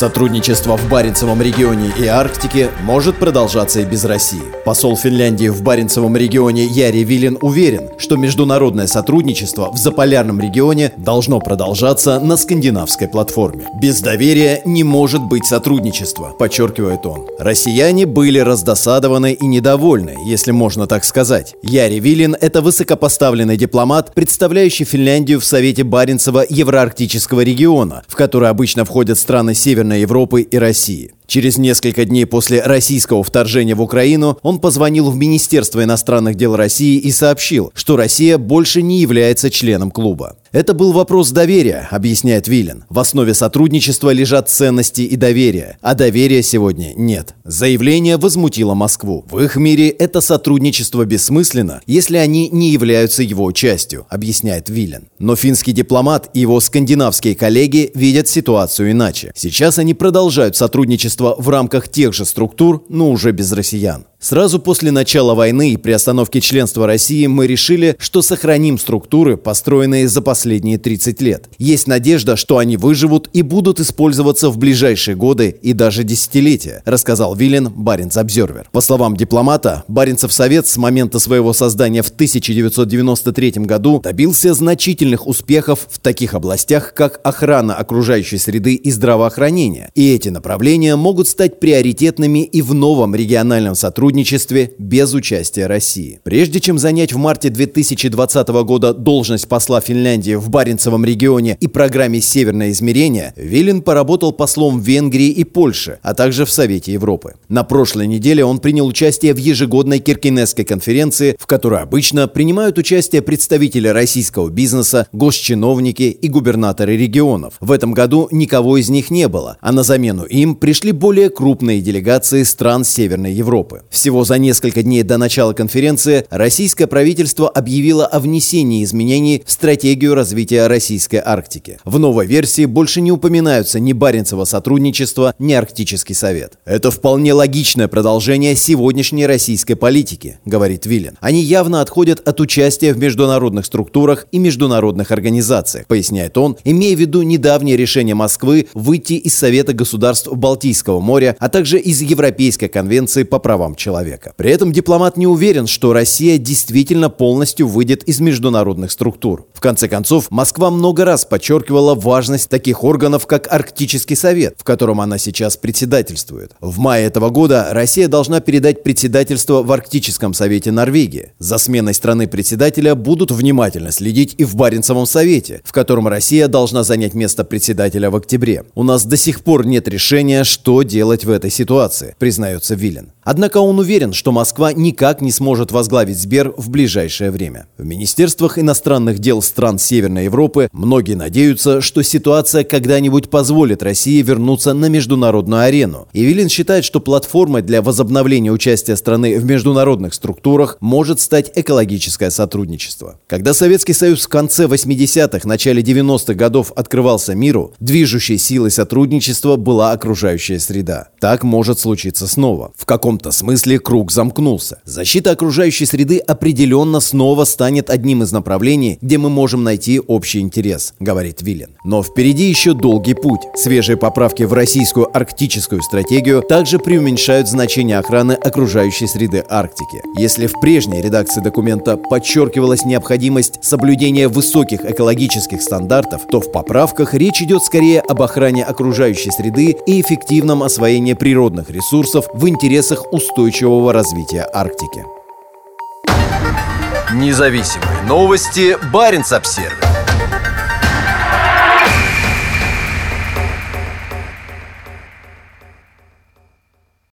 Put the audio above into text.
Сотрудничество в Баренцевом регионе и Арктике может продолжаться и без России. Посол Финляндии в Баренцевом регионе Яри Вилин уверен, что международное сотрудничество в заполярном регионе должно продолжаться на скандинавской платформе. Без доверия не может быть сотрудничества, подчеркивает он. Россияне были раздосадованы и недовольны, если можно так сказать. Яри Вилин – это высокопоставленный дипломат, представляющий Финляндию в Совете Баренцева Евроарктического региона, в который обычно входят страны Северной Северной Европы и России. Через несколько дней после российского вторжения в Украину он позвонил в Министерство иностранных дел России и сообщил, что Россия больше не является членом клуба. Это был вопрос доверия, объясняет Виллен. В основе сотрудничества лежат ценности и доверие, а доверия сегодня нет. Заявление возмутило Москву. В их мире это сотрудничество бессмысленно, если они не являются его частью, объясняет Виллен. Но финский дипломат и его скандинавские коллеги видят ситуацию иначе. Сейчас они продолжают сотрудничество сотрудничество в рамках тех же структур, но уже без россиян. Сразу после начала войны и при остановке членства России мы решили, что сохраним структуры, построенные за последние 30 лет. Есть надежда, что они выживут и будут использоваться в ближайшие годы и даже десятилетия, рассказал Вилен Баренц Обзервер. По словам дипломата, Баренцев Совет с момента своего создания в 1993 году добился значительных успехов в таких областях, как охрана окружающей среды и здравоохранение. И эти направления могут стать приоритетными и в новом региональном сотрудничестве сотрудничестве без участия России. Прежде чем занять в марте 2020 года должность посла Финляндии в Баренцевом регионе и программе «Северное измерение», Вилин поработал послом в Венгрии и Польше, а также в Совете Европы. На прошлой неделе он принял участие в ежегодной Киркинесской конференции, в которой обычно принимают участие представители российского бизнеса, госчиновники и губернаторы регионов. В этом году никого из них не было, а на замену им пришли более крупные делегации стран Северной Европы. Всего за несколько дней до начала конференции российское правительство объявило о внесении изменений в стратегию развития российской Арктики. В новой версии больше не упоминаются ни Баренцево сотрудничество, ни Арктический совет. Это вполне логичное продолжение сегодняшней российской политики, говорит Виллен. Они явно отходят от участия в международных структурах и международных организациях, поясняет он, имея в виду недавнее решение Москвы выйти из Совета государств Балтийского моря, а также из Европейской конвенции по правам человека человека. При этом дипломат не уверен, что Россия действительно полностью выйдет из международных структур. В конце концов, Москва много раз подчеркивала важность таких органов, как Арктический совет, в котором она сейчас председательствует. В мае этого года Россия должна передать председательство в Арктическом совете Норвегии. За сменой страны председателя будут внимательно следить и в Баренцевом совете, в котором Россия должна занять место председателя в октябре. У нас до сих пор нет решения, что делать в этой ситуации, признается Вилен. Однако он уверен, что Москва никак не сможет возглавить Сбер в ближайшее время. В министерствах иностранных дел стран Северной Европы многие надеются, что ситуация когда-нибудь позволит России вернуться на международную арену. И Вилин считает, что платформой для возобновления участия страны в международных структурах может стать экологическое сотрудничество. Когда Советский Союз в конце 80-х, начале 90-х годов открывался миру, движущей силой сотрудничества была окружающая среда. Так может случиться снова. В каком-то смысле смысле круг замкнулся. Защита окружающей среды определенно снова станет одним из направлений, где мы можем найти общий интерес, говорит Виллен. Но впереди еще долгий путь. Свежие поправки в российскую арктическую стратегию также преуменьшают значение охраны окружающей среды Арктики. Если в прежней редакции документа подчеркивалась необходимость соблюдения высоких экологических стандартов, то в поправках речь идет скорее об охране окружающей среды и эффективном освоении природных ресурсов в интересах устойчивого устойчивого развития Арктики. Независимые новости. Барин обсервис